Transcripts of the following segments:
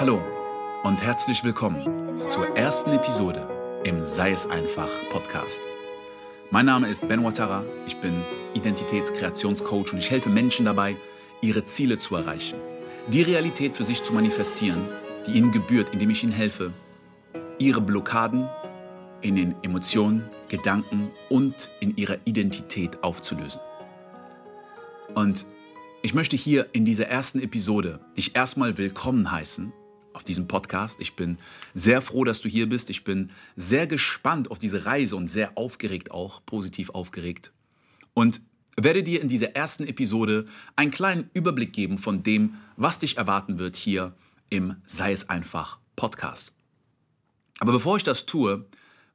Hallo und herzlich willkommen zur ersten Episode im Sei es einfach Podcast. Mein Name ist Ben Watara, ich bin Identitätskreationscoach und ich helfe Menschen dabei, ihre Ziele zu erreichen, die Realität für sich zu manifestieren, die ihnen gebührt, indem ich ihnen helfe, ihre Blockaden in den Emotionen, Gedanken und in ihrer Identität aufzulösen. Und ich möchte hier in dieser ersten Episode dich erstmal willkommen heißen auf diesem Podcast. Ich bin sehr froh, dass du hier bist. Ich bin sehr gespannt auf diese Reise und sehr aufgeregt auch, positiv aufgeregt. Und werde dir in dieser ersten Episode einen kleinen Überblick geben von dem, was dich erwarten wird hier im Sei es einfach Podcast. Aber bevor ich das tue,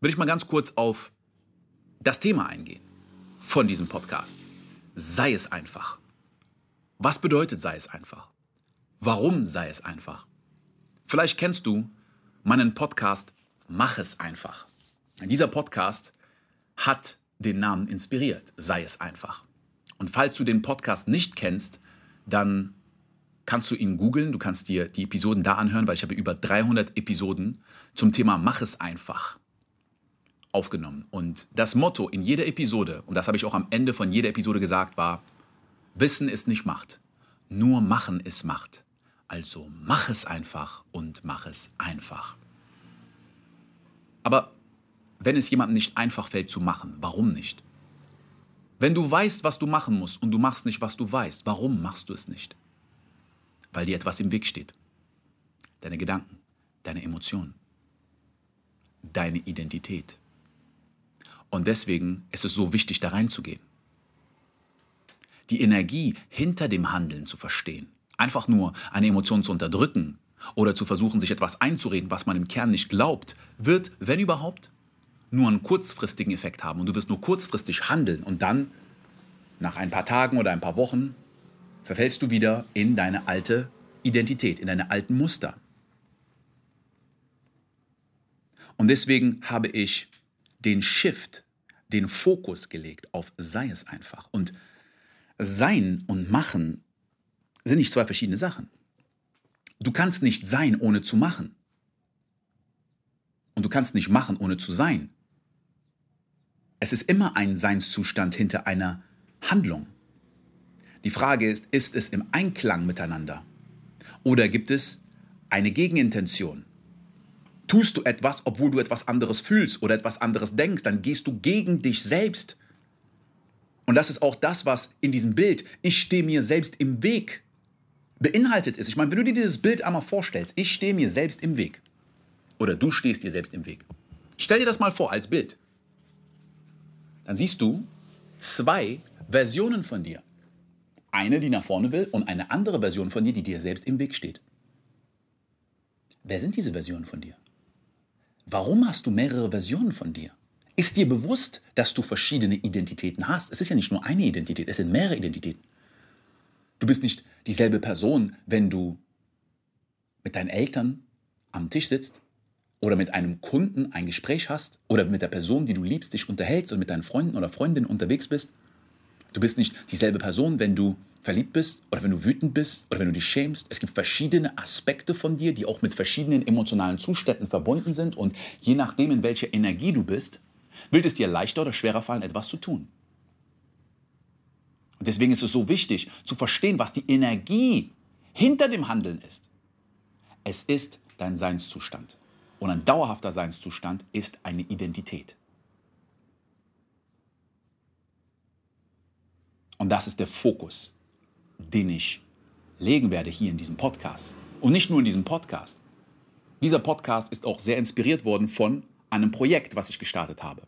will ich mal ganz kurz auf das Thema eingehen von diesem Podcast. Sei es einfach. Was bedeutet sei es einfach? Warum sei es einfach? Vielleicht kennst du meinen Podcast Mach es einfach. Dieser Podcast hat den Namen inspiriert, sei es einfach. Und falls du den Podcast nicht kennst, dann kannst du ihn googeln, du kannst dir die Episoden da anhören, weil ich habe über 300 Episoden zum Thema Mach es einfach aufgenommen. Und das Motto in jeder Episode, und das habe ich auch am Ende von jeder Episode gesagt, war, Wissen ist nicht Macht, nur Machen ist Macht. Also mach es einfach und mach es einfach. Aber wenn es jemandem nicht einfach fällt zu machen, warum nicht? Wenn du weißt, was du machen musst und du machst nicht, was du weißt, warum machst du es nicht? Weil dir etwas im Weg steht. Deine Gedanken, deine Emotionen, deine Identität. Und deswegen ist es so wichtig, da reinzugehen die Energie hinter dem Handeln zu verstehen. Einfach nur eine Emotion zu unterdrücken oder zu versuchen, sich etwas einzureden, was man im Kern nicht glaubt, wird, wenn überhaupt, nur einen kurzfristigen Effekt haben. Und du wirst nur kurzfristig handeln und dann, nach ein paar Tagen oder ein paar Wochen, verfällst du wieder in deine alte Identität, in deine alten Muster. Und deswegen habe ich den Shift, den Fokus gelegt auf sei es einfach. Und sein und Machen sind nicht zwei verschiedene Sachen. Du kannst nicht sein, ohne zu machen. Und du kannst nicht machen, ohne zu sein. Es ist immer ein Seinszustand hinter einer Handlung. Die Frage ist, ist es im Einklang miteinander? Oder gibt es eine Gegenintention? Tust du etwas, obwohl du etwas anderes fühlst oder etwas anderes denkst, dann gehst du gegen dich selbst und das ist auch das, was in diesem Bild, ich stehe mir selbst im Weg, beinhaltet ist. Ich meine, wenn du dir dieses Bild einmal vorstellst, ich stehe mir selbst im Weg. Oder du stehst dir selbst im Weg. Stell dir das mal vor als Bild. Dann siehst du zwei Versionen von dir. Eine, die nach vorne will und eine andere Version von dir, die dir selbst im Weg steht. Wer sind diese Versionen von dir? Warum hast du mehrere Versionen von dir? Ist dir bewusst, dass du verschiedene Identitäten hast? Es ist ja nicht nur eine Identität, es sind mehrere Identitäten. Du bist nicht dieselbe Person, wenn du mit deinen Eltern am Tisch sitzt oder mit einem Kunden ein Gespräch hast oder mit der Person, die du liebst, dich unterhältst und mit deinen Freunden oder Freundinnen unterwegs bist. Du bist nicht dieselbe Person, wenn du verliebt bist oder wenn du wütend bist oder wenn du dich schämst. Es gibt verschiedene Aspekte von dir, die auch mit verschiedenen emotionalen Zuständen verbunden sind und je nachdem, in welcher Energie du bist, wird es dir leichter oder schwerer fallen, etwas zu tun. Deswegen ist es so wichtig zu verstehen, was die Energie hinter dem Handeln ist. Es ist dein Seinszustand. Und ein dauerhafter Seinszustand ist eine Identität. Und das ist der Fokus, den ich legen werde hier in diesem Podcast. Und nicht nur in diesem Podcast. Dieser Podcast ist auch sehr inspiriert worden von einem Projekt, was ich gestartet habe.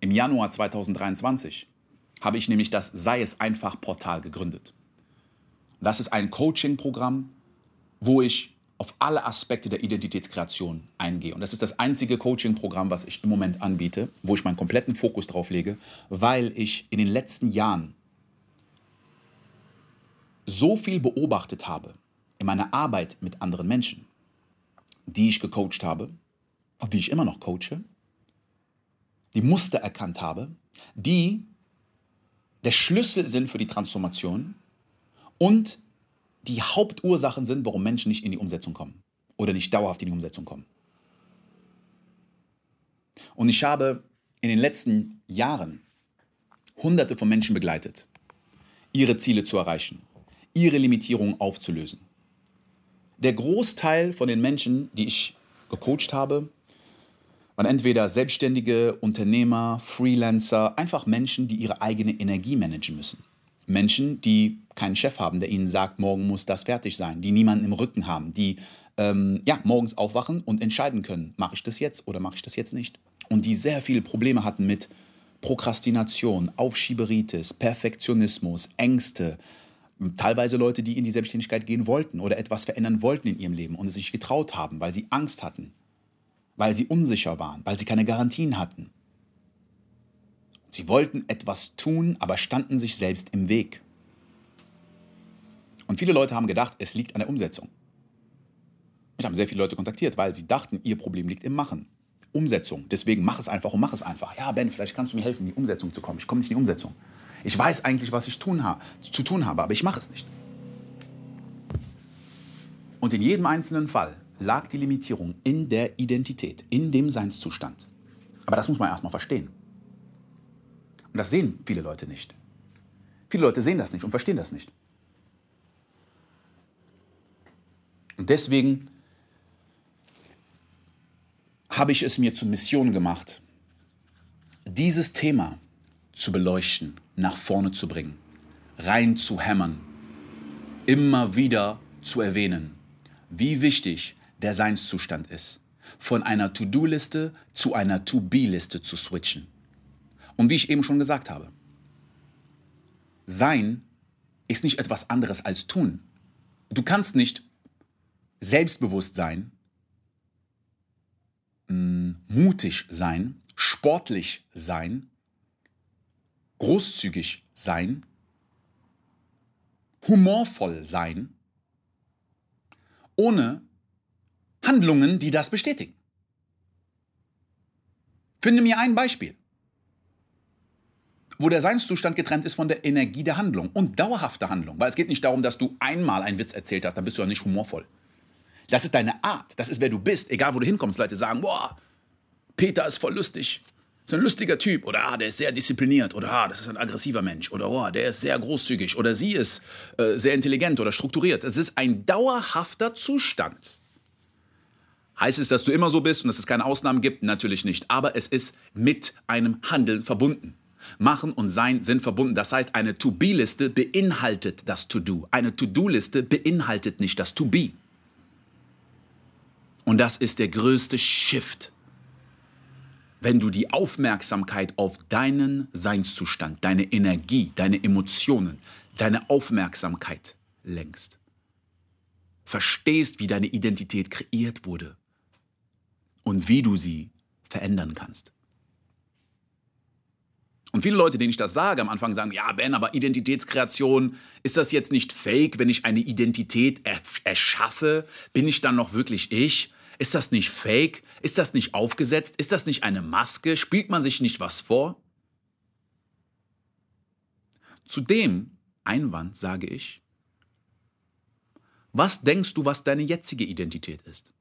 Im Januar 2023 habe ich nämlich das Sei es einfach Portal gegründet. Das ist ein Coaching-Programm, wo ich auf alle Aspekte der Identitätskreation eingehe. Und das ist das einzige Coaching-Programm, was ich im Moment anbiete, wo ich meinen kompletten Fokus drauf lege, weil ich in den letzten Jahren so viel beobachtet habe in meiner Arbeit mit anderen Menschen, die ich gecoacht habe, und die ich immer noch coache, die Muster erkannt habe, die der Schlüssel sind für die Transformation und die Hauptursachen sind, warum Menschen nicht in die Umsetzung kommen. oder nicht dauerhaft in die Umsetzung kommen. Und ich habe in den letzten Jahren Hunderte von Menschen begleitet, ihre Ziele zu erreichen, ihre Limitierungen aufzulösen. Der Großteil von den Menschen, die ich gecoacht habe, waren entweder Selbstständige, Unternehmer, Freelancer, einfach Menschen, die ihre eigene Energie managen müssen. Menschen, die keinen Chef haben, der ihnen sagt, morgen muss das fertig sein, die niemanden im Rücken haben, die ähm, ja, morgens aufwachen und entscheiden können, mache ich das jetzt oder mache ich das jetzt nicht. Und die sehr viele Probleme hatten mit Prokrastination, Aufschieberitis, Perfektionismus, Ängste, teilweise Leute, die in die Selbstständigkeit gehen wollten oder etwas verändern wollten in ihrem Leben und es sich getraut haben, weil sie Angst hatten, weil sie unsicher waren, weil sie keine Garantien hatten. Sie wollten etwas tun, aber standen sich selbst im Weg. Und viele Leute haben gedacht, es liegt an der Umsetzung. Ich habe sehr viele Leute kontaktiert, weil sie dachten, ihr Problem liegt im Machen. Umsetzung. Deswegen mach es einfach und mach es einfach. Ja, Ben, vielleicht kannst du mir helfen, in die Umsetzung zu kommen. Ich komme nicht in die Umsetzung. Ich weiß eigentlich, was ich tun zu tun habe, aber ich mache es nicht. Und in jedem einzelnen Fall lag die Limitierung in der Identität, in dem Seinszustand. Aber das muss man erstmal verstehen. Und das sehen viele Leute nicht. Viele Leute sehen das nicht und verstehen das nicht. Und deswegen habe ich es mir zur Mission gemacht, dieses Thema zu beleuchten, nach vorne zu bringen, rein zu hämmern, immer wieder zu erwähnen, wie wichtig der Seinszustand ist, von einer To-Do-Liste zu einer To-Be-Liste zu switchen. Und wie ich eben schon gesagt habe, Sein ist nicht etwas anderes als tun. Du kannst nicht selbstbewusst sein, mutig sein, sportlich sein, großzügig sein, humorvoll sein, ohne Handlungen, die das bestätigen. Finde mir ein Beispiel, wo der Seinszustand getrennt ist von der Energie der Handlung und dauerhafter Handlung. Weil es geht nicht darum, dass du einmal einen Witz erzählt hast, dann bist du ja nicht humorvoll. Das ist deine Art, das ist wer du bist, egal wo du hinkommst. Leute sagen, boah, Peter ist voll lustig. Ist ein lustiger Typ. Oder ah, der ist sehr diszipliniert. Oder ah, das ist ein aggressiver Mensch. Oder oh, der ist sehr großzügig. Oder sie ist äh, sehr intelligent oder strukturiert. Es ist ein dauerhafter Zustand. Heißt es, dass du immer so bist und dass es keine Ausnahmen gibt? Natürlich nicht. Aber es ist mit einem Handeln verbunden. Machen und Sein sind verbunden. Das heißt, eine To-Be-Liste beinhaltet das To-Do. Eine To-Do-Liste beinhaltet nicht das To-Be. Und das ist der größte Shift wenn du die Aufmerksamkeit auf deinen Seinszustand, deine Energie, deine Emotionen, deine Aufmerksamkeit lenkst. Verstehst, wie deine Identität kreiert wurde und wie du sie verändern kannst. Und viele Leute, denen ich das sage, am Anfang sagen, ja, Ben, aber Identitätskreation, ist das jetzt nicht fake, wenn ich eine Identität erschaffe? Bin ich dann noch wirklich ich? Ist das nicht fake? Ist das nicht aufgesetzt? Ist das nicht eine Maske? Spielt man sich nicht was vor? Zu dem Einwand sage ich, was denkst du, was deine jetzige Identität ist?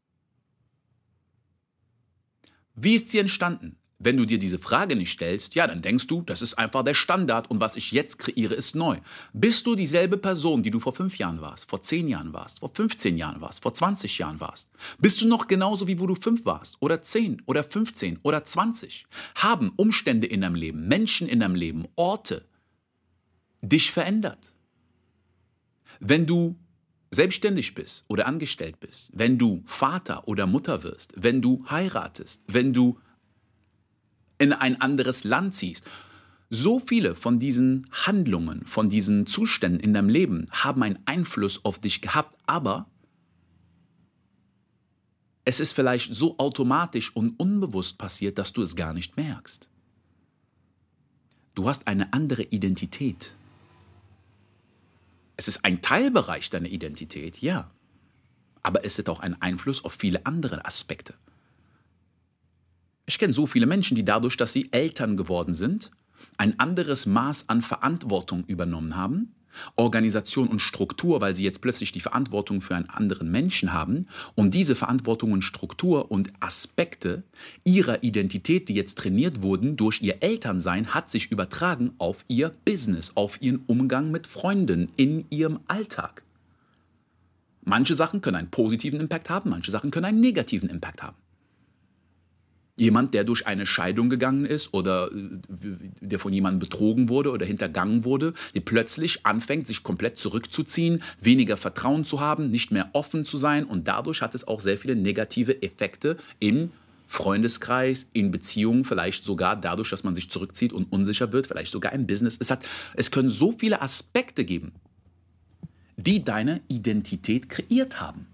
Wie ist sie entstanden? Wenn du dir diese Frage nicht stellst, ja, dann denkst du, das ist einfach der Standard und was ich jetzt kreiere, ist neu. Bist du dieselbe Person, die du vor fünf Jahren warst, vor zehn Jahren warst, vor 15 Jahren warst, vor 20 Jahren warst? Bist du noch genauso wie wo du fünf warst oder zehn oder 15 oder 20? Haben Umstände in deinem Leben, Menschen in deinem Leben, Orte dich verändert? Wenn du selbstständig bist oder angestellt bist, wenn du Vater oder Mutter wirst, wenn du heiratest, wenn du in ein anderes Land ziehst. So viele von diesen Handlungen, von diesen Zuständen in deinem Leben haben einen Einfluss auf dich gehabt, aber es ist vielleicht so automatisch und unbewusst passiert, dass du es gar nicht merkst. Du hast eine andere Identität. Es ist ein Teilbereich deiner Identität, ja. Aber es hat auch einen Einfluss auf viele andere Aspekte. Ich kenne so viele Menschen, die dadurch, dass sie Eltern geworden sind, ein anderes Maß an Verantwortung übernommen haben, Organisation und Struktur, weil sie jetzt plötzlich die Verantwortung für einen anderen Menschen haben und diese Verantwortung und Struktur und Aspekte ihrer Identität, die jetzt trainiert wurden durch ihr Elternsein, hat sich übertragen auf ihr Business, auf ihren Umgang mit Freunden in ihrem Alltag. Manche Sachen können einen positiven Impact haben, manche Sachen können einen negativen Impact haben. Jemand, der durch eine Scheidung gegangen ist oder äh, der von jemandem betrogen wurde oder hintergangen wurde, der plötzlich anfängt, sich komplett zurückzuziehen, weniger Vertrauen zu haben, nicht mehr offen zu sein und dadurch hat es auch sehr viele negative Effekte im Freundeskreis, in Beziehungen, vielleicht sogar dadurch, dass man sich zurückzieht und unsicher wird, vielleicht sogar im Business. Es, hat, es können so viele Aspekte geben, die deine Identität kreiert haben.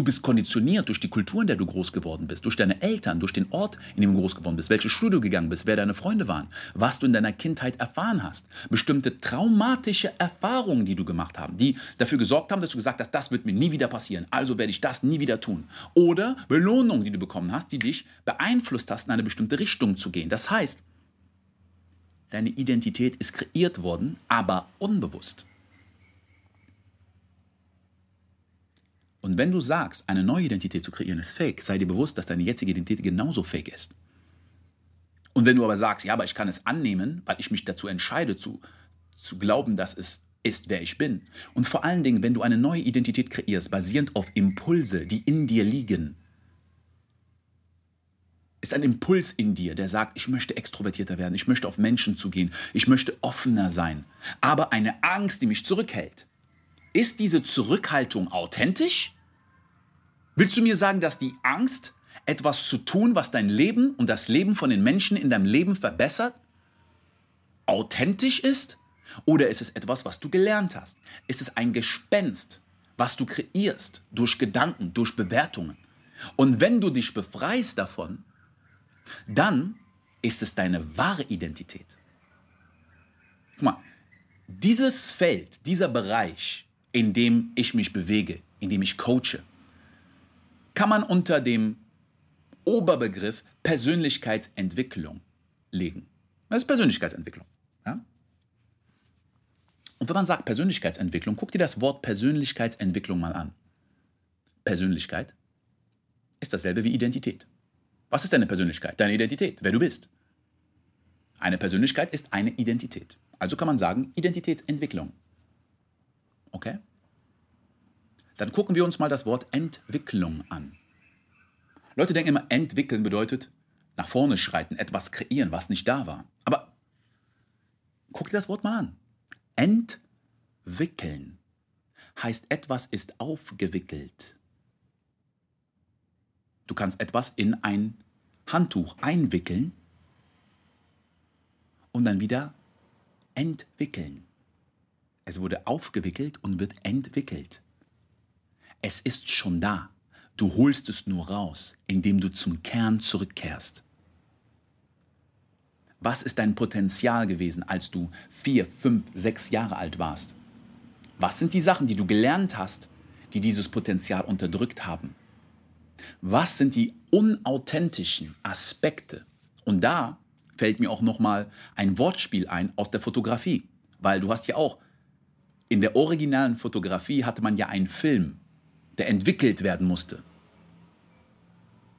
Du bist konditioniert durch die Kultur, in der du groß geworden bist, durch deine Eltern, durch den Ort, in dem du groß geworden bist, welche Schule du gegangen bist, wer deine Freunde waren, was du in deiner Kindheit erfahren hast, bestimmte traumatische Erfahrungen, die du gemacht hast, die dafür gesorgt haben, dass du gesagt hast, das wird mir nie wieder passieren, also werde ich das nie wieder tun. Oder Belohnungen, die du bekommen hast, die dich beeinflusst hast, in eine bestimmte Richtung zu gehen. Das heißt, deine Identität ist kreiert worden, aber unbewusst. Und wenn du sagst, eine neue Identität zu kreieren ist fake, sei dir bewusst, dass deine jetzige Identität genauso fake ist. Und wenn du aber sagst, ja, aber ich kann es annehmen, weil ich mich dazu entscheide, zu, zu glauben, dass es ist, wer ich bin. Und vor allen Dingen, wenn du eine neue Identität kreierst, basierend auf Impulse, die in dir liegen, ist ein Impuls in dir, der sagt, ich möchte extrovertierter werden, ich möchte auf Menschen zugehen, ich möchte offener sein, aber eine Angst, die mich zurückhält. Ist diese Zurückhaltung authentisch? Willst du mir sagen, dass die Angst, etwas zu tun, was dein Leben und das Leben von den Menschen in deinem Leben verbessert, authentisch ist? Oder ist es etwas, was du gelernt hast? Ist es ein Gespenst, was du kreierst durch Gedanken, durch Bewertungen? Und wenn du dich befreist davon, dann ist es deine wahre Identität. Guck mal, dieses Feld, dieser Bereich, in dem ich mich bewege, in dem ich coache, kann man unter dem Oberbegriff Persönlichkeitsentwicklung legen. Das ist Persönlichkeitsentwicklung. Ja? Und wenn man sagt Persönlichkeitsentwicklung, guck dir das Wort Persönlichkeitsentwicklung mal an. Persönlichkeit ist dasselbe wie Identität. Was ist deine Persönlichkeit? Deine Identität, wer du bist. Eine Persönlichkeit ist eine Identität. Also kann man sagen Identitätsentwicklung. Okay? Dann gucken wir uns mal das Wort Entwicklung an. Leute denken immer, entwickeln bedeutet nach vorne schreiten, etwas kreieren, was nicht da war. Aber guck dir das Wort mal an. Entwickeln heißt, etwas ist aufgewickelt. Du kannst etwas in ein Handtuch einwickeln und dann wieder entwickeln. Es wurde aufgewickelt und wird entwickelt. Es ist schon da. Du holst es nur raus, indem du zum Kern zurückkehrst. Was ist dein Potenzial gewesen, als du vier, fünf, sechs Jahre alt warst? Was sind die Sachen, die du gelernt hast, die dieses Potenzial unterdrückt haben? Was sind die unauthentischen Aspekte? Und da fällt mir auch noch mal ein Wortspiel ein aus der Fotografie, weil du hast ja auch in der originalen Fotografie hatte man ja einen Film, der entwickelt werden musste.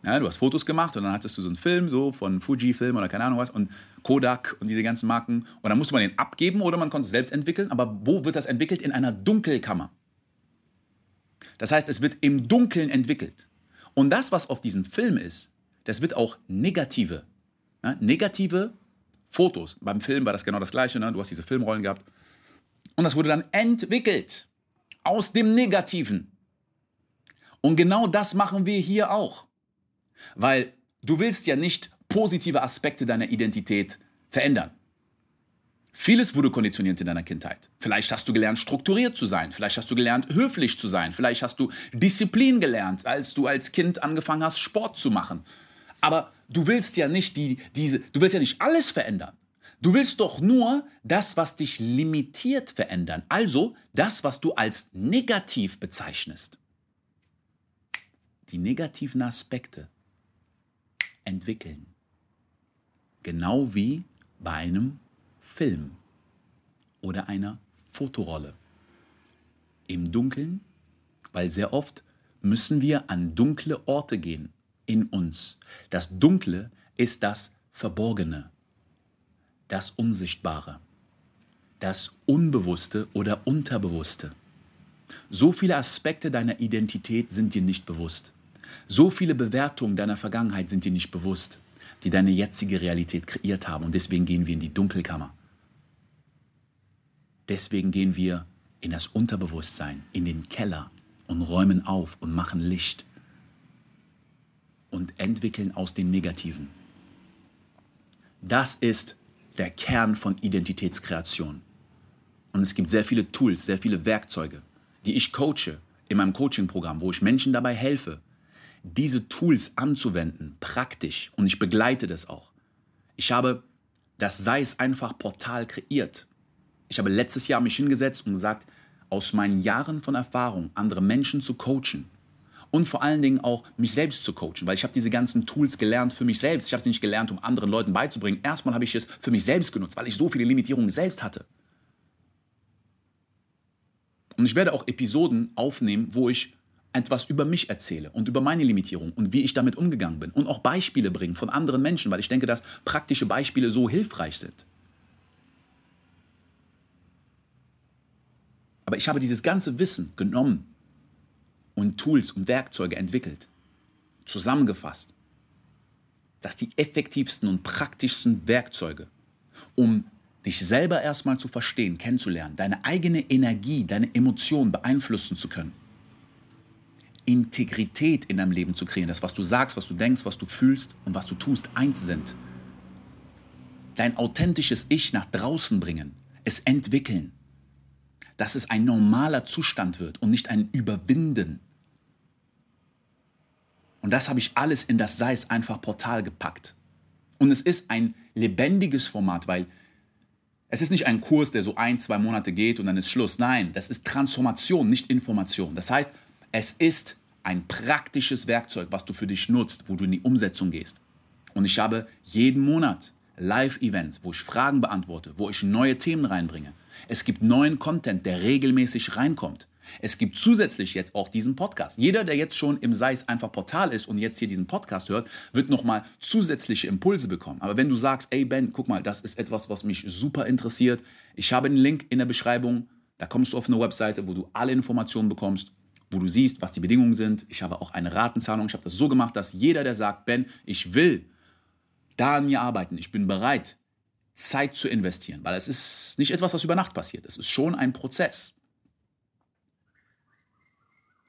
Ja, du hast Fotos gemacht und dann hattest du so einen Film, so von Fujifilm oder keine Ahnung was und Kodak und diese ganzen Marken. Und dann musste man den abgeben oder man konnte es selbst entwickeln. Aber wo wird das entwickelt? In einer Dunkelkammer. Das heißt, es wird im Dunkeln entwickelt. Und das, was auf diesem Film ist, das wird auch negative, ja, negative Fotos. Beim Film war das genau das Gleiche. Ne? Du hast diese Filmrollen gehabt. Und das wurde dann entwickelt aus dem Negativen. Und genau das machen wir hier auch. Weil du willst ja nicht positive Aspekte deiner Identität verändern. Vieles wurde konditioniert in deiner Kindheit. Vielleicht hast du gelernt, strukturiert zu sein. Vielleicht hast du gelernt, höflich zu sein. Vielleicht hast du Disziplin gelernt, als du als Kind angefangen hast, Sport zu machen. Aber du willst ja nicht die, diese, du willst ja nicht alles verändern. Du willst doch nur das, was dich limitiert, verändern. Also das, was du als negativ bezeichnest. Die negativen Aspekte entwickeln. Genau wie bei einem Film. oder einer Fotorolle. Im Dunkeln, weil sehr oft müssen wir an dunkle Orte gehen in uns. Das Dunkle ist das Verborgene, das Unsichtbare, das Unbewusste oder Unterbewusste. So viele Aspekte deiner Identität sind dir nicht bewusst. So viele Bewertungen deiner Vergangenheit sind dir nicht bewusst, die deine jetzige Realität kreiert haben. Und deswegen gehen wir in die Dunkelkammer. Deswegen gehen wir in das Unterbewusstsein, in den Keller und räumen auf und machen Licht und entwickeln aus dem Negativen. Das ist der Kern von Identitätskreation. Und es gibt sehr viele Tools, sehr viele Werkzeuge, die ich coache in meinem Coaching-Programm, wo ich Menschen dabei helfe, diese Tools anzuwenden, praktisch. Und ich begleite das auch. Ich habe das Sei es einfach Portal kreiert. Ich habe letztes Jahr mich hingesetzt und gesagt, aus meinen Jahren von Erfahrung, andere Menschen zu coachen und vor allen Dingen auch mich selbst zu coachen, weil ich habe diese ganzen Tools gelernt für mich selbst. Ich habe sie nicht gelernt, um anderen Leuten beizubringen. Erstmal habe ich es für mich selbst genutzt, weil ich so viele Limitierungen selbst hatte. Und ich werde auch Episoden aufnehmen, wo ich etwas über mich erzähle und über meine Limitierung und wie ich damit umgegangen bin und auch Beispiele bringen von anderen Menschen, weil ich denke, dass praktische Beispiele so hilfreich sind. Aber ich habe dieses ganze Wissen genommen und Tools und Werkzeuge entwickelt, zusammengefasst, dass die effektivsten und praktischsten Werkzeuge, um dich selber erstmal zu verstehen, kennenzulernen, deine eigene Energie, deine Emotionen beeinflussen zu können, Integrität in deinem Leben zu kreieren, das, was du sagst, was du denkst, was du fühlst und was du tust, eins sind. Dein authentisches Ich nach draußen bringen, es entwickeln, dass es ein normaler Zustand wird und nicht ein Überwinden. Und das habe ich alles in das Sei es einfach Portal gepackt. Und es ist ein lebendiges Format, weil es ist nicht ein Kurs, der so ein, zwei Monate geht und dann ist Schluss. Nein, das ist Transformation, nicht Information. Das heißt, es ist ein praktisches Werkzeug, was du für dich nutzt, wo du in die Umsetzung gehst. Und ich habe jeden Monat Live-Events, wo ich Fragen beantworte, wo ich neue Themen reinbringe. Es gibt neuen Content, der regelmäßig reinkommt. Es gibt zusätzlich jetzt auch diesen Podcast. Jeder, der jetzt schon im Seis einfach Portal ist und jetzt hier diesen Podcast hört, wird nochmal zusätzliche Impulse bekommen. Aber wenn du sagst, ey Ben, guck mal, das ist etwas, was mich super interessiert. Ich habe einen Link in der Beschreibung. Da kommst du auf eine Webseite, wo du alle Informationen bekommst, wo du siehst, was die Bedingungen sind. Ich habe auch eine Ratenzahlung. Ich habe das so gemacht, dass jeder, der sagt, Ben, ich will da an mir arbeiten, ich bin bereit, Zeit zu investieren, weil es ist nicht etwas, was über Nacht passiert. Es ist schon ein Prozess.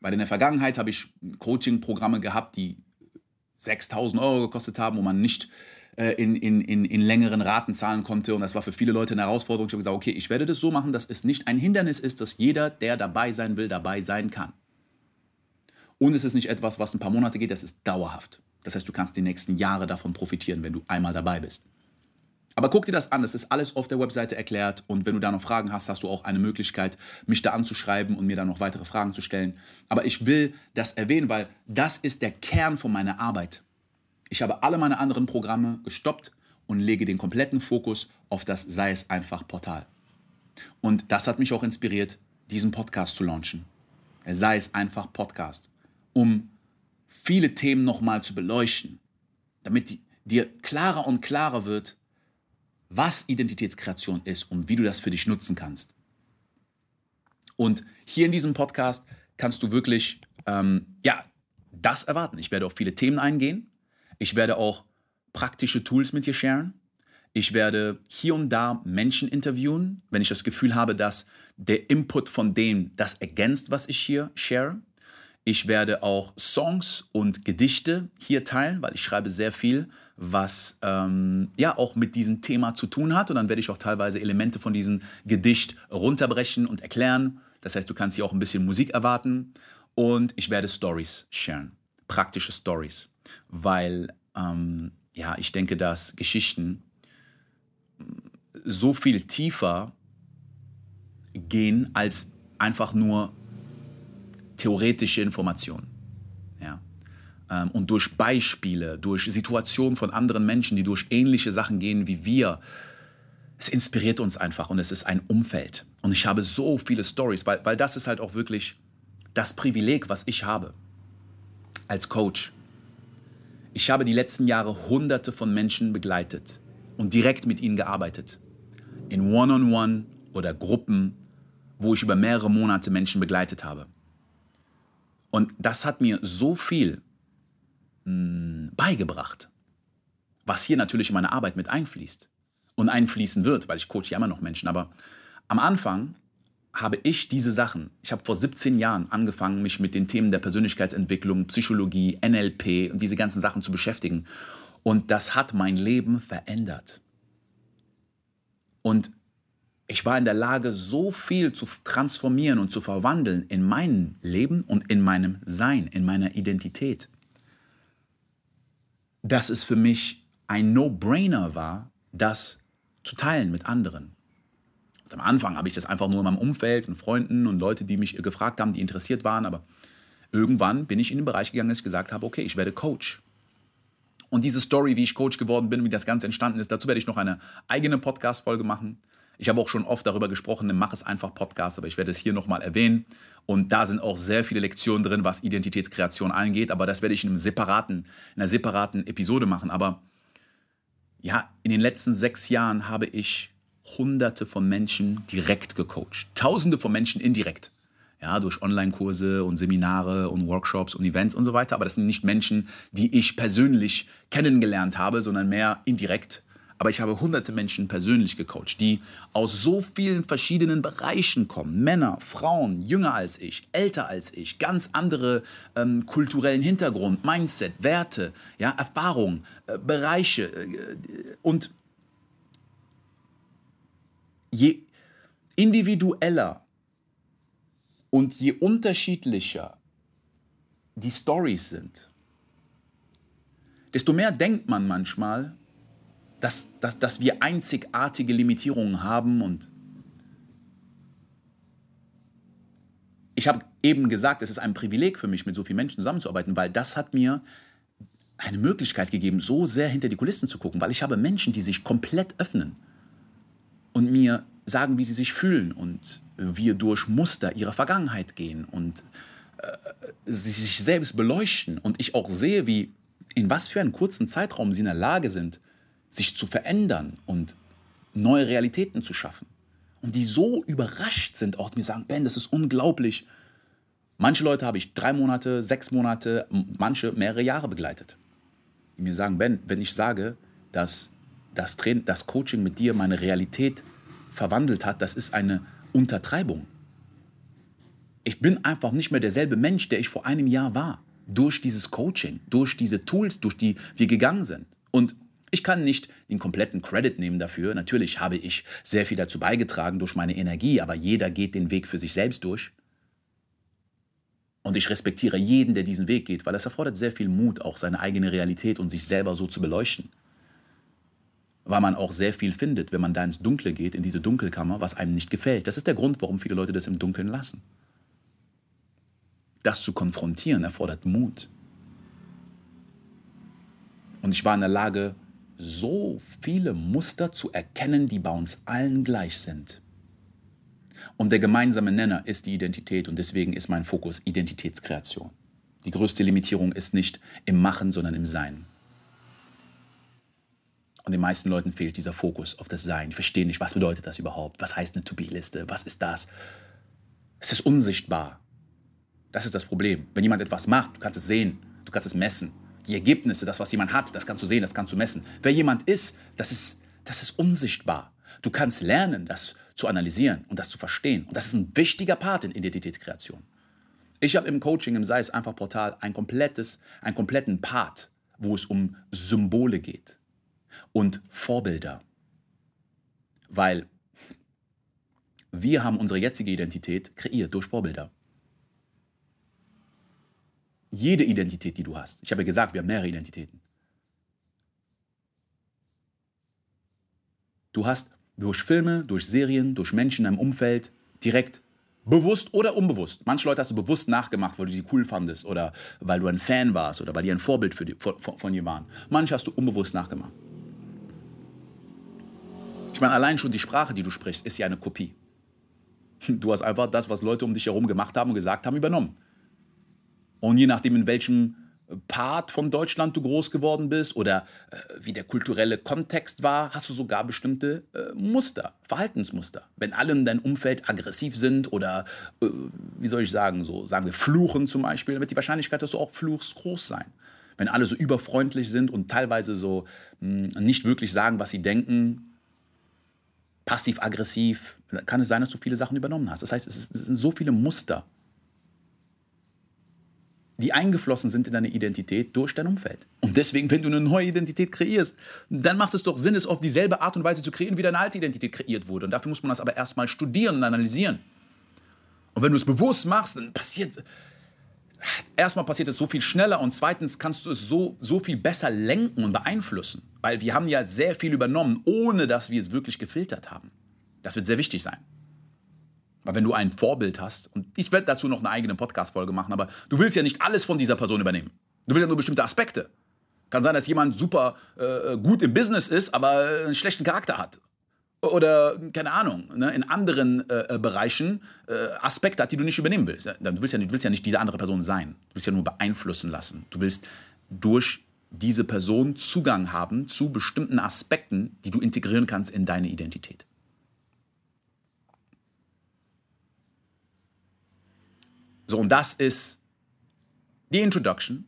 Weil in der Vergangenheit habe ich Coaching-Programme gehabt, die 6000 Euro gekostet haben, wo man nicht äh, in, in, in, in längeren Raten zahlen konnte. Und das war für viele Leute eine Herausforderung. Ich habe gesagt, okay, ich werde das so machen, dass es nicht ein Hindernis ist, dass jeder, der dabei sein will, dabei sein kann. Und es ist nicht etwas, was ein paar Monate geht, das ist dauerhaft. Das heißt, du kannst die nächsten Jahre davon profitieren, wenn du einmal dabei bist. Aber guck dir das an, das ist alles auf der Webseite erklärt und wenn du da noch Fragen hast, hast du auch eine Möglichkeit, mich da anzuschreiben und mir dann noch weitere Fragen zu stellen. Aber ich will das erwähnen, weil das ist der Kern von meiner Arbeit. Ich habe alle meine anderen Programme gestoppt und lege den kompletten Fokus auf das Sei es einfach Portal. Und das hat mich auch inspiriert, diesen Podcast zu launchen. Sei es einfach Podcast, um viele Themen nochmal zu beleuchten, damit dir klarer und klarer wird, was Identitätskreation ist und wie du das für dich nutzen kannst. Und hier in diesem Podcast kannst du wirklich ähm, ja, das erwarten. Ich werde auf viele Themen eingehen. Ich werde auch praktische Tools mit dir sharen. Ich werde hier und da Menschen interviewen, wenn ich das Gefühl habe, dass der Input von denen das ergänzt, was ich hier share. Ich werde auch Songs und Gedichte hier teilen, weil ich schreibe sehr viel, was ähm, ja auch mit diesem Thema zu tun hat. Und dann werde ich auch teilweise Elemente von diesem Gedicht runterbrechen und erklären. Das heißt, du kannst hier auch ein bisschen Musik erwarten. Und ich werde Stories sharen, praktische Stories, weil ähm, ja, ich denke, dass Geschichten so viel tiefer gehen als einfach nur theoretische Informationen. Ähm, und durch Beispiele, durch Situationen von anderen Menschen, die durch ähnliche Sachen gehen wie wir, es inspiriert uns einfach und es ist ein Umfeld. Und ich habe so viele Stories, weil, weil das ist halt auch wirklich das Privileg, was ich habe als Coach. Ich habe die letzten Jahre hunderte von Menschen begleitet und direkt mit ihnen gearbeitet. In One-on-One -on -One oder Gruppen, wo ich über mehrere Monate Menschen begleitet habe. Und das hat mir so viel mh, beigebracht, was hier natürlich in meine Arbeit mit einfließt und einfließen wird, weil ich coache ja immer noch Menschen. Aber am Anfang habe ich diese Sachen, ich habe vor 17 Jahren angefangen, mich mit den Themen der Persönlichkeitsentwicklung, Psychologie, NLP und diese ganzen Sachen zu beschäftigen. Und das hat mein Leben verändert. Und ich war in der Lage, so viel zu transformieren und zu verwandeln in meinem Leben und in meinem Sein, in meiner Identität, dass es für mich ein No-Brainer war, das zu teilen mit anderen. Und am Anfang habe ich das einfach nur in meinem Umfeld und Freunden und Leute, die mich gefragt haben, die interessiert waren, aber irgendwann bin ich in den Bereich gegangen, dass ich gesagt habe, okay, ich werde Coach. Und diese Story, wie ich Coach geworden bin, wie das Ganze entstanden ist, dazu werde ich noch eine eigene Podcast-Folge machen. Ich habe auch schon oft darüber gesprochen im Mach es einfach Podcast, aber ich werde es hier nochmal erwähnen. Und da sind auch sehr viele Lektionen drin, was Identitätskreation angeht, aber das werde ich in, einem separaten, in einer separaten Episode machen. Aber ja, in den letzten sechs Jahren habe ich Hunderte von Menschen direkt gecoacht, Tausende von Menschen indirekt. Ja, durch Online-Kurse und Seminare und Workshops und Events und so weiter. Aber das sind nicht Menschen, die ich persönlich kennengelernt habe, sondern mehr indirekt aber ich habe hunderte Menschen persönlich gecoacht, die aus so vielen verschiedenen Bereichen kommen. Männer, Frauen, jünger als ich, älter als ich, ganz andere ähm, kulturellen Hintergrund, Mindset, Werte, ja, Erfahrung, äh, Bereiche. Äh, und je individueller und je unterschiedlicher die Stories sind, desto mehr denkt man manchmal, dass, dass, dass wir einzigartige Limitierungen haben und ich habe eben gesagt, es ist ein Privileg für mich, mit so vielen Menschen zusammenzuarbeiten, weil das hat mir eine Möglichkeit gegeben, so sehr hinter die Kulissen zu gucken, weil ich habe Menschen, die sich komplett öffnen und mir sagen, wie sie sich fühlen und wir durch Muster ihrer Vergangenheit gehen und äh, sie sich selbst beleuchten. Und ich auch sehe, wie in was für einen kurzen Zeitraum sie in der Lage sind, sich zu verändern und neue Realitäten zu schaffen. Und die so überrascht sind, auch mir sagen, Ben, das ist unglaublich. Manche Leute habe ich drei Monate, sechs Monate, manche mehrere Jahre begleitet. Die mir sagen, Ben, wenn ich sage, dass das, Train das Coaching mit dir meine Realität verwandelt hat, das ist eine Untertreibung. Ich bin einfach nicht mehr derselbe Mensch, der ich vor einem Jahr war. Durch dieses Coaching, durch diese Tools, durch die wir gegangen sind. Und ich kann nicht den kompletten Credit nehmen dafür. Natürlich habe ich sehr viel dazu beigetragen durch meine Energie, aber jeder geht den Weg für sich selbst durch. Und ich respektiere jeden, der diesen Weg geht, weil es erfordert sehr viel Mut, auch seine eigene Realität und sich selber so zu beleuchten. Weil man auch sehr viel findet, wenn man da ins Dunkle geht, in diese Dunkelkammer, was einem nicht gefällt. Das ist der Grund, warum viele Leute das im Dunkeln lassen. Das zu konfrontieren erfordert Mut. Und ich war in der Lage, so viele Muster zu erkennen, die bei uns allen gleich sind. Und der gemeinsame Nenner ist die Identität und deswegen ist mein Fokus Identitätskreation. Die größte Limitierung ist nicht im Machen, sondern im Sein. Und den meisten Leuten fehlt dieser Fokus auf das Sein. Die verstehen nicht, was bedeutet das überhaupt? Was heißt eine To-Be-Liste? Was ist das? Es ist unsichtbar. Das ist das Problem. Wenn jemand etwas macht, du kannst es sehen, du kannst es messen die Ergebnisse, das, was jemand hat, das kannst du sehen, das kannst du messen. Wer jemand ist, das ist, das ist unsichtbar. Du kannst lernen, das zu analysieren und das zu verstehen. Und das ist ein wichtiger Part in Identitätskreation. Ich habe im Coaching, im Sei es einfach Portal, ein komplettes, einen kompletten Part, wo es um Symbole geht und Vorbilder. Weil wir haben unsere jetzige Identität kreiert durch Vorbilder jede Identität, die du hast. Ich habe ja gesagt, wir haben mehrere Identitäten. Du hast durch Filme, durch Serien, durch Menschen in deinem Umfeld direkt bewusst oder unbewusst. Manche Leute hast du bewusst nachgemacht, weil du sie cool fandest oder weil du ein Fan warst oder weil die ein Vorbild für die, von, von dir waren. Manche hast du unbewusst nachgemacht. Ich meine, allein schon die Sprache, die du sprichst, ist ja eine Kopie. Du hast einfach das, was Leute um dich herum gemacht haben und gesagt haben, übernommen. Und je nachdem, in welchem Part von Deutschland du groß geworden bist oder äh, wie der kulturelle Kontext war, hast du sogar bestimmte äh, Muster, Verhaltensmuster. Wenn alle in deinem Umfeld aggressiv sind oder, äh, wie soll ich sagen, so sagen wir fluchen zum Beispiel, dann wird die Wahrscheinlichkeit, dass du auch fluchst, groß sein. Wenn alle so überfreundlich sind und teilweise so mh, hm, nicht wirklich sagen, was sie denken, passiv-aggressiv, kann es sein, dass du viele Sachen übernommen hast. Das heißt, es, es sind so viele Muster, die eingeflossen sind in deine Identität durch dein Umfeld. Und deswegen, wenn du eine neue Identität kreierst, dann macht es doch Sinn, es auf dieselbe Art und Weise zu kreieren, wie deine alte Identität kreiert wurde. Und dafür muss man das aber erstmal studieren und analysieren. Und wenn du es bewusst machst, dann passiert, erstmal passiert es so viel schneller und zweitens kannst du es so, so viel besser lenken und beeinflussen. Weil wir haben ja sehr viel übernommen, ohne dass wir es wirklich gefiltert haben. Das wird sehr wichtig sein. Weil wenn du ein Vorbild hast, und ich werde dazu noch eine eigene Podcast-Folge machen, aber du willst ja nicht alles von dieser Person übernehmen. Du willst ja nur bestimmte Aspekte. Kann sein, dass jemand super äh, gut im Business ist, aber einen schlechten Charakter hat. Oder, keine Ahnung, ne, in anderen äh, Bereichen äh, Aspekte hat, die du nicht übernehmen willst. Du willst, ja, du willst ja nicht diese andere Person sein. Du willst ja nur beeinflussen lassen. Du willst durch diese Person Zugang haben zu bestimmten Aspekten, die du integrieren kannst in deine Identität. So, und das ist die Introduction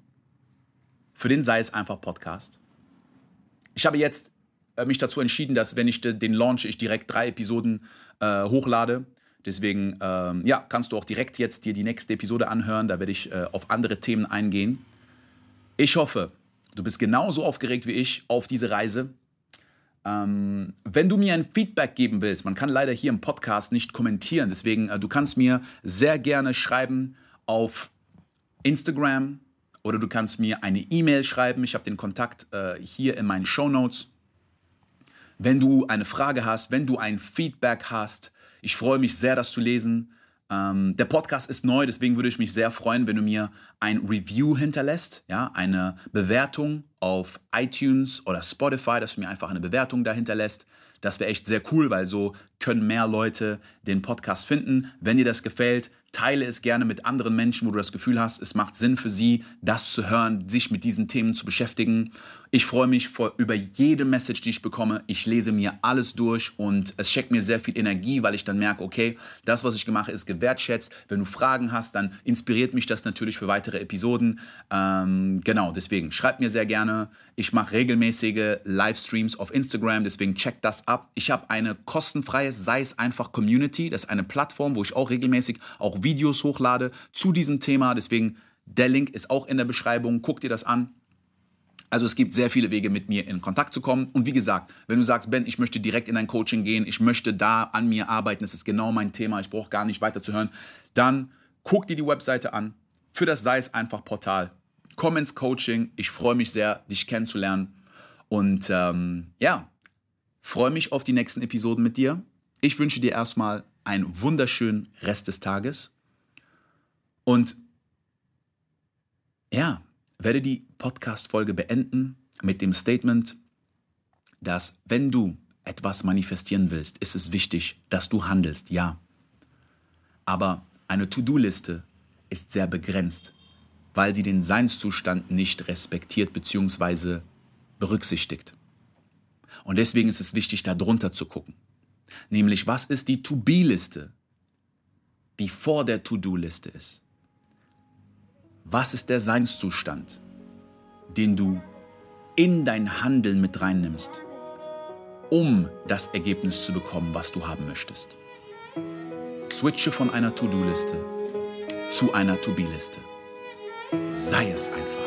für den Sei es einfach Podcast. Ich habe jetzt äh, mich dazu entschieden, dass wenn ich den launch, ich direkt drei Episoden äh, hochlade. Deswegen, ähm, ja, kannst du auch direkt jetzt dir die nächste Episode anhören. Da werde ich äh, auf andere Themen eingehen. Ich hoffe, du bist genauso aufgeregt wie ich auf diese Reise. Ähm, wenn du mir ein Feedback geben willst, man kann leider hier im Podcast nicht kommentieren, deswegen äh, du kannst mir sehr gerne schreiben auf Instagram oder du kannst mir eine E-Mail schreiben. Ich habe den Kontakt äh, hier in meinen Show Notes. Wenn du eine Frage hast, wenn du ein Feedback hast, ich freue mich sehr, das zu lesen. Ähm, der Podcast ist neu, deswegen würde ich mich sehr freuen, wenn du mir ein Review hinterlässt, ja, eine Bewertung auf iTunes oder Spotify, dass du mir einfach eine Bewertung dahinter lässt. Das wäre echt sehr cool, weil so können mehr Leute den Podcast finden. Wenn dir das gefällt, teile es gerne mit anderen Menschen, wo du das Gefühl hast, es macht Sinn für sie, das zu hören, sich mit diesen Themen zu beschäftigen. Ich freue mich vor, über jede Message, die ich bekomme. Ich lese mir alles durch und es schenkt mir sehr viel Energie, weil ich dann merke, okay, das, was ich gemacht habe, ist gewertschätzt. Wenn du Fragen hast, dann inspiriert mich das natürlich für weitere Episoden. Ähm, genau, deswegen schreib mir sehr gerne. Ich mache regelmäßige Livestreams auf Instagram, deswegen check das ab. Ich habe eine kostenfreie, sei es einfach Community. Das ist eine Plattform, wo ich auch regelmäßig auch Videos hochlade zu diesem Thema. Deswegen der Link ist auch in der Beschreibung. Guck dir das an. Also es gibt sehr viele Wege, mit mir in Kontakt zu kommen. Und wie gesagt, wenn du sagst, Ben, ich möchte direkt in ein Coaching gehen, ich möchte da an mir arbeiten, das ist genau mein Thema, ich brauche gar nicht weiter zu hören, dann guck dir die Webseite an für das Sei es einfach Portal. Komm ins Coaching. Ich freue mich sehr, dich kennenzulernen. Und ähm, ja, freue mich auf die nächsten Episoden mit dir. Ich wünsche dir erstmal einen wunderschönen Rest des Tages. Und ja, werde die Podcast-Folge beenden mit dem Statement, dass wenn du etwas manifestieren willst, ist es wichtig, dass du handelst, ja. Aber eine To-Do-Liste ist sehr begrenzt, weil sie den Seinszustand nicht respektiert bzw. berücksichtigt. Und deswegen ist es wichtig, da drunter zu gucken. Nämlich, was ist die To-Be-Liste, die vor der To-Do-Liste ist? Was ist der Seinszustand, den du in dein Handeln mit reinnimmst, um das Ergebnis zu bekommen, was du haben möchtest? Switche von einer To-Do-Liste zu einer To-Be-Liste. Sei es einfach.